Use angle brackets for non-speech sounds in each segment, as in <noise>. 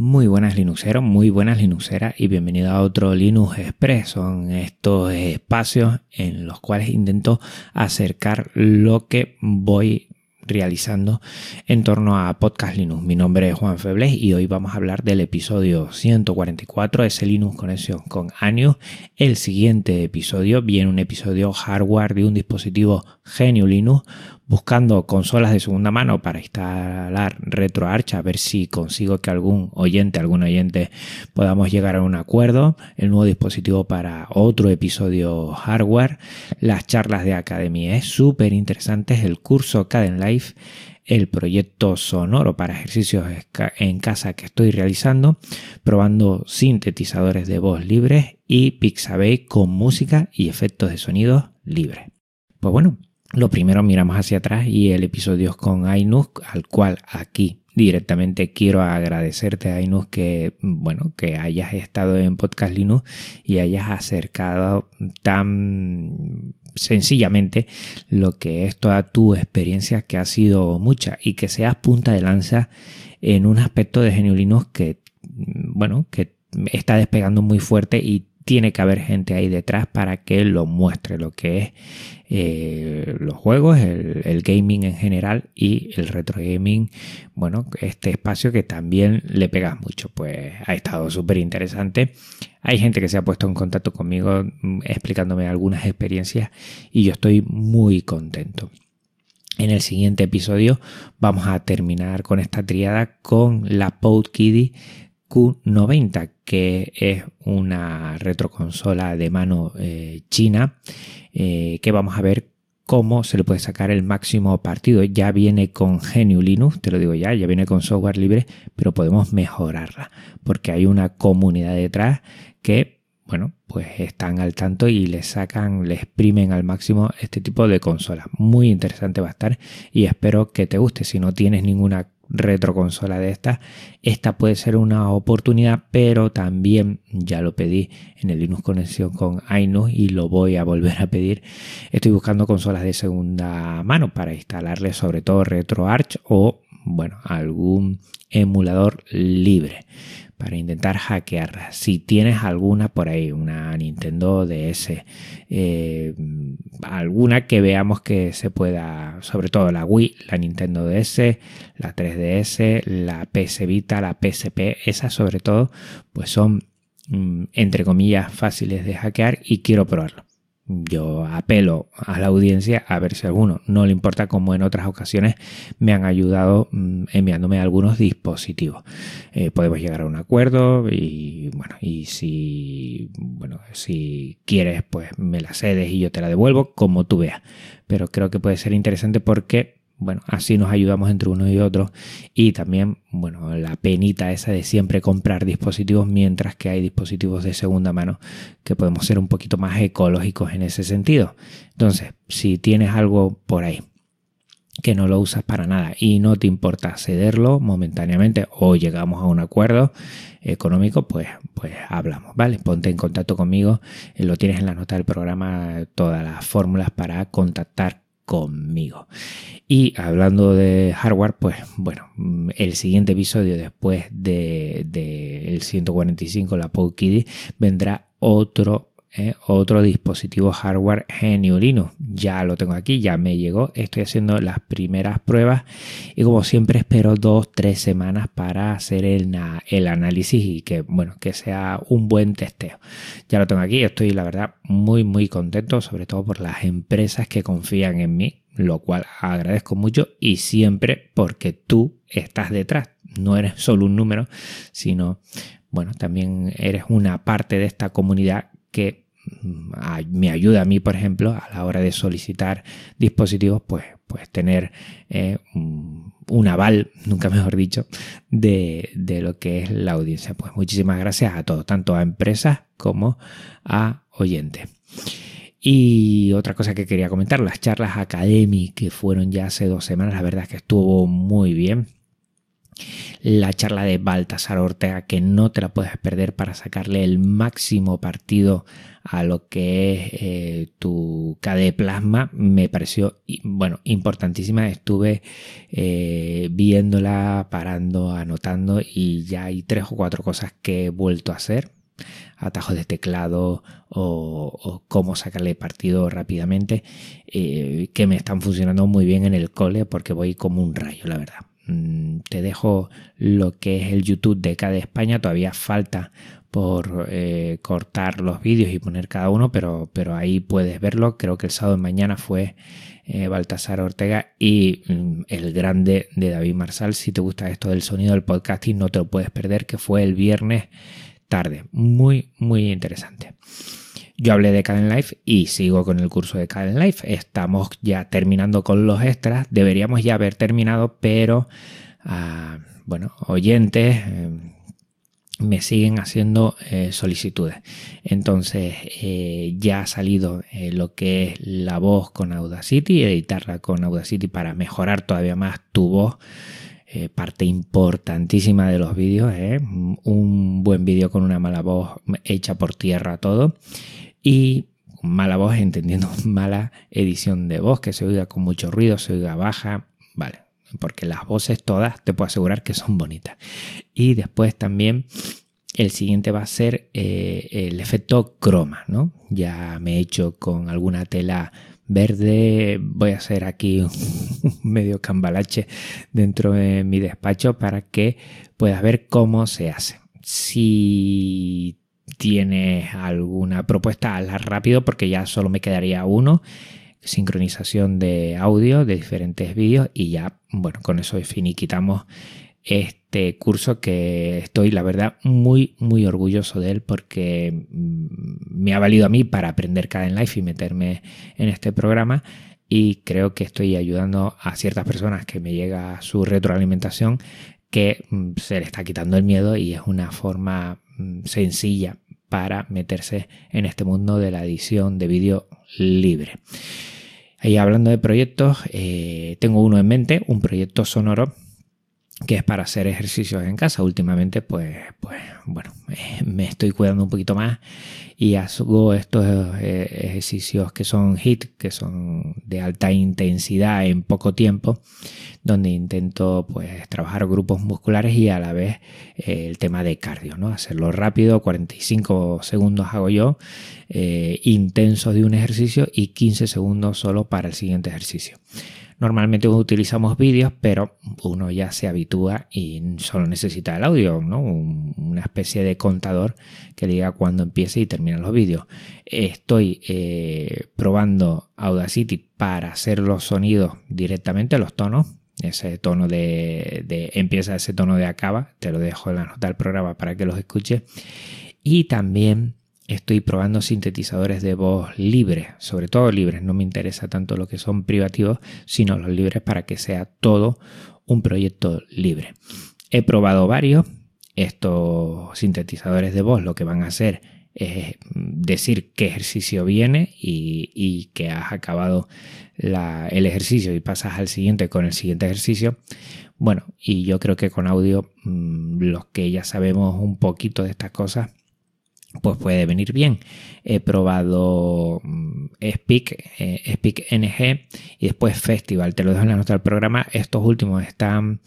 Muy buenas Linuxeros, muy buenas Linuxeras y bienvenido a otro Linux Express. Son estos espacios en los cuales intento acercar lo que voy realizando en torno a Podcast Linux. Mi nombre es Juan Febles y hoy vamos a hablar del episodio 144, ese Linux Conexión con Anius. El siguiente episodio viene un episodio hardware de un dispositivo Genio Linux buscando consolas de segunda mano para instalar RetroArch, a ver si consigo que algún oyente, algún oyente podamos llegar a un acuerdo, el nuevo dispositivo para otro episodio hardware, las charlas de academia es súper interesante, el curso Caden El proyecto sonoro para ejercicios en casa que estoy realizando, probando sintetizadores de voz libres y Pixabay con música y efectos de sonido libres. Pues bueno, lo primero miramos hacia atrás y el episodio con Ainus, al cual aquí directamente quiero agradecerte Ainus que bueno que hayas estado en Podcast Linux y hayas acercado tan sencillamente lo que es toda tu experiencia que ha sido mucha y que seas punta de lanza en un aspecto de Genio Linux que bueno que está despegando muy fuerte y tiene que haber gente ahí detrás para que lo muestre lo que es eh, los juegos, el, gaming en general y el retro gaming, bueno, este espacio que también le pegas mucho, pues ha estado súper interesante. Hay gente que se ha puesto en contacto conmigo mm, explicándome algunas experiencias y yo estoy muy contento. En el siguiente episodio vamos a terminar con esta triada con la PodKiddy Q90, que es una retroconsola de mano eh, china eh, que vamos a ver cómo se le puede sacar el máximo partido. Ya viene con GNU Linux, te lo digo ya, ya viene con software libre, pero podemos mejorarla porque hay una comunidad detrás que, bueno, pues están al tanto y le sacan, le exprimen al máximo este tipo de consola. Muy interesante va a estar y espero que te guste. Si no tienes ninguna retroconsola de esta. Esta puede ser una oportunidad, pero también ya lo pedí en el Linux Conexión con Ainus y lo voy a volver a pedir. Estoy buscando consolas de segunda mano para instalarle sobre todo RetroArch o bueno, algún emulador libre para intentar hackearla. Si tienes alguna por ahí, una Nintendo DS, eh, alguna que veamos que se pueda, sobre todo la Wii, la Nintendo DS, la 3DS, la PS Vita, la PSP, esas sobre todo, pues son mm, entre comillas fáciles de hackear y quiero probarlo yo apelo a la audiencia a ver si alguno no le importa como en otras ocasiones me han ayudado mm, enviándome algunos dispositivos. Eh, podemos llegar a un acuerdo y bueno, y si bueno, si quieres pues me la cedes y yo te la devuelvo como tú veas. Pero creo que puede ser interesante porque bueno, así nos ayudamos entre uno y otro. Y también, bueno, la penita esa de siempre comprar dispositivos mientras que hay dispositivos de segunda mano que podemos ser un poquito más ecológicos en ese sentido. Entonces, si tienes algo por ahí que no lo usas para nada y no te importa cederlo momentáneamente o llegamos a un acuerdo económico, pues, pues hablamos, ¿vale? Ponte en contacto conmigo, eh, lo tienes en la nota del programa, todas las fórmulas para contactar conmigo. Y hablando de hardware, pues bueno, el siguiente episodio después del de, el 145, la PodKiddy, vendrá otro eh, otro dispositivo hardware Genio Linux. Ya lo tengo aquí, ya me llegó. Estoy haciendo las primeras pruebas y como siempre espero dos, tres semanas para hacer el, el análisis y que, bueno, que sea un buen testeo. Ya lo tengo aquí, estoy la verdad muy, muy contento, sobre todo por las empresas que confían en mí, lo cual agradezco mucho y siempre porque tú estás detrás. No eres solo un número, sino, bueno, también eres una parte de esta comunidad que mm, me ayuda a mí, por ejemplo, a la hora de solicitar dispositivos, pues, pues tener eh, un aval, <laughs> nunca mejor dicho, de, de, lo que es la audiencia. Pues muchísimas gracias a todos, tanto a empresas como a oyentes. Y otra cosa que quería comentar, las charlas académicas que fueron ya hace dos semanas, la verdad es que estuvo muy bien la charla de Baltasar Ortega que no te la puedes perder para sacarle el máximo partido a lo que es eh, tu KD Plasma. Me pareció bueno importantísima. Estuve eh, viéndola parando anotando y ya hay tres o cuatro cosas que he vuelto a hacer. Atajos de teclado o, cómo sacarle partido rápidamente eh, que me están funcionando muy bien en el cole porque voy como un rayo la verdad te dejo lo que es el YouTube de cada España. Todavía falta por eh, cortar los vídeos y poner cada uno, pero, pero ahí puedes verlo. Creo que el sábado de mañana fue eh, Baltasar Ortega y mm, el grande de David Marsal. Si te gusta esto del sonido del podcasting, no te lo puedes perder, que fue el viernes tarde. Muy, muy interesante. Yo hablé de Caden Life y sigo con el curso de Caden Life. Estamos ya terminando con los extras. Deberíamos ya haber terminado, pero, ah, bueno, oyentes eh, me siguen haciendo eh, solicitudes. Entonces, eh, ya ha salido lo que es la voz con Audacity, editarla con Audacity para mejorar todavía más tu voz. parte importantísima de los vídeos, un buen vídeo con una mala voz hecha por tierra todo y mala voz entendiendo <laughs> mala edición de voz, que se oiga con mucho ruido, se oiga baja, vale, porque las voces todas te puedo asegurar que son bonitas. Y después también el siguiente va a ser eh, el efecto croma, ¿no? Ya me he hecho con alguna tela verde, voy a hacer aquí <laughs> un medio cambalache dentro de mi despacho para que puedas ver cómo se hace. Si tienes alguna propuesta, hazla rápido porque ya solo me quedaría uno. Sincronización de audio de diferentes vídeos y ya, bueno, con eso finiquitamos este curso que estoy, la verdad, muy, muy orgulloso de él porque mm, me ha valido a mí para aprender cada en life y meterme en este programa y creo que estoy ayudando a ciertas personas que me llega su retroalimentación que mm, se le está quitando el miedo y es una forma mm, sencilla para meterse en este mundo de la edición de vídeo libre. Ahí hablando de proyectos, eh, tengo uno en mente, un proyecto sonoro que es para hacer ejercicios en casa. Últimamente, pues, pues bueno, eh, me estoy cuidando un poquito más y hago estos eh, ejercicios que son HIT, que son de alta intensidad en poco tiempo, donde intento pues trabajar grupos musculares y a la vez eh, el tema de cardio, ¿no? Hacerlo rápido, 45 segundos hago yo, intenso de un ejercicio y 15 segundos solo para el siguiente ejercicio. Normalmente utilizamos vídeos, pero uno ya se habitúa y solo necesita el audio, ¿no? una especie de contador que diga cuándo empieza y terminan los vídeos. Estoy eh, probando Audacity para hacer los sonidos directamente, los tonos, ese tono de, de, empieza ese tono de acaba, te lo dejo en la nota del programa para que los escuche. Y también estoy probando sintetizadores de voz libres, sobre todo libres, no me interesa tanto lo que son privativos, sino los libres para que sea todo un proyecto libre. He probado varios, estos sintetizadores de voz lo que van a hacer es decir qué ejercicio viene y, que has acabado el ejercicio y pasas al siguiente con el siguiente ejercicio. Bueno, y yo creo que con audio, mm, los que ya sabemos un poquito de estas cosas, pues puede venir bien. He probado mm, Speak, eh, Speak NG y después Festival. Te lo dejo en la nota del programa. Estos últimos están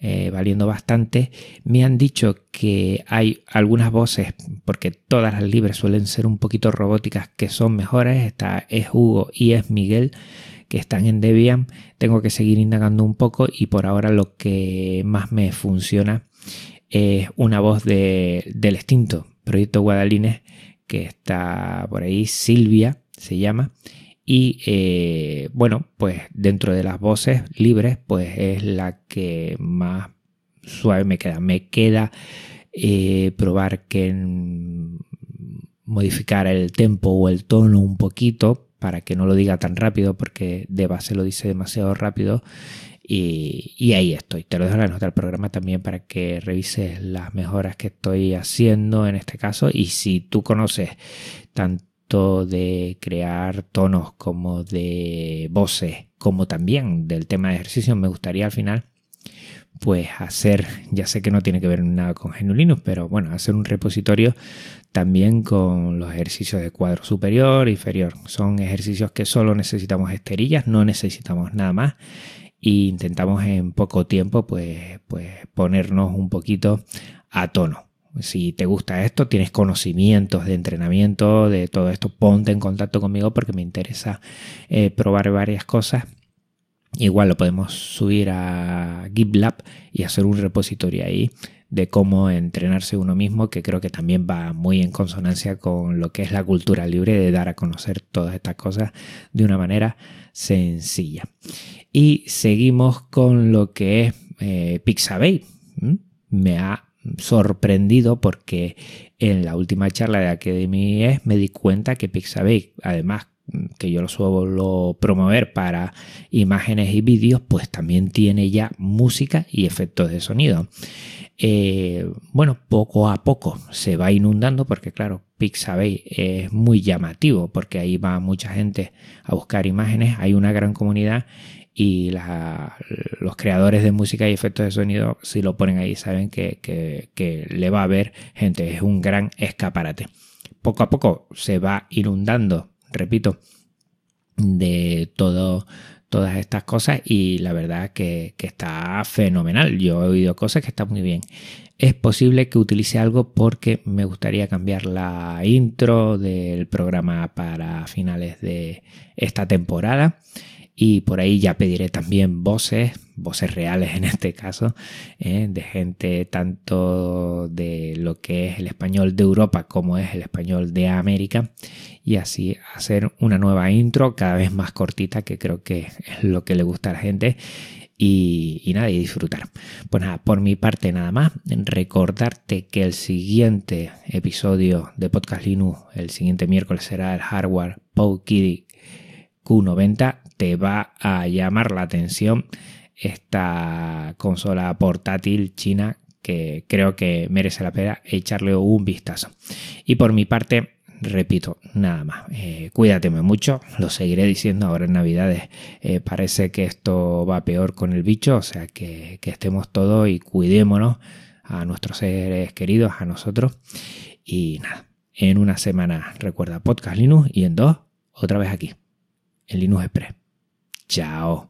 eh, valiendo bastante. Me han dicho que hay algunas voces, porque todas las libres suelen ser un poquito robóticas, que son mejores. Esta es Hugo y es Miguel que están en Debian. Tengo que seguir indagando un poco y por ahora lo que más me funciona es una voz de, del extinto Proyecto Guadalines, que está por ahí, Silvia se llama. Y eh, bueno, pues dentro de las voces libres, pues es la que más suave me queda. Me queda eh, probar que modificar el tempo o el tono un poquito para que no lo diga tan rápido porque de base lo dice demasiado rápido y, ahí estoy. Te lo dejo en la nota del programa también para que revises las mejoras que estoy haciendo en este caso. Y si tú conoces tanto de crear tonos como de voces, como también del tema de ejercicio, me gustaría al final pues hacer, ya sé que no tiene que ver nada con GNU pero bueno, hacer un repositorio también con los ejercicios de cuadro superior, inferior. Son ejercicios que solo necesitamos esterillas, no necesitamos nada más e intentamos en poco tiempo pues, pues ponernos un poquito a tono. Si te gusta esto, tienes conocimientos de entrenamiento, de todo esto, ponte en contacto conmigo porque me interesa eh, probar varias cosas. Igual lo podemos subir a GitLab y hacer un repositorio ahí de cómo entrenarse uno mismo, que creo que también va muy en consonancia con lo que es la cultura libre de dar a conocer todas estas cosas de una manera sencilla. Y seguimos con lo que es eh, Pixabay. Me ha sorprendido porque en la última charla de Academy e me di cuenta que Pixabay, además que yo lo suelo promover para imágenes y vídeos, pues también tiene ya música y efectos de sonido. Eh, bueno, poco a poco se va inundando porque claro, Pixabay es muy llamativo porque ahí va mucha gente a buscar imágenes, hay una gran comunidad y los creadores de música y efectos de sonido, si lo ponen ahí, saben que, que le va a haber gente, es un gran escaparate. Poco a poco se va inundando repito, de todo, todas estas cosas y la verdad que, que, está fenomenal. Yo he oído cosas que están muy bien. Es posible que utilice algo porque me gustaría cambiar la intro del programa para finales de esta temporada y por ahí ya pediré también voces, voces reales en este caso, ¿eh? de gente tanto de lo que es el español de Europa como es el español de América y así hacer una nueva intro cada vez más cortita que creo que es lo que le gusta a la gente y, y, nada, y disfrutar. Pues nada, por mi parte nada más, recordarte que el siguiente episodio de Podcast Linux, el siguiente miércoles será el hardware PowKiddy Q90 te va a llamar la atención esta consola portátil china que creo que merece la pena echarle un vistazo. Y por mi parte, repito, nada más. Eh, cuídate mucho, lo seguiré diciendo ahora en Navidades. Eh, parece que esto va peor con el bicho, o sea que, que estemos todos y cuidémonos a nuestros seres queridos, a nosotros. Y nada, en una semana recuerda Podcast Linux y en dos, otra vez aquí, en Linux Express. Chao.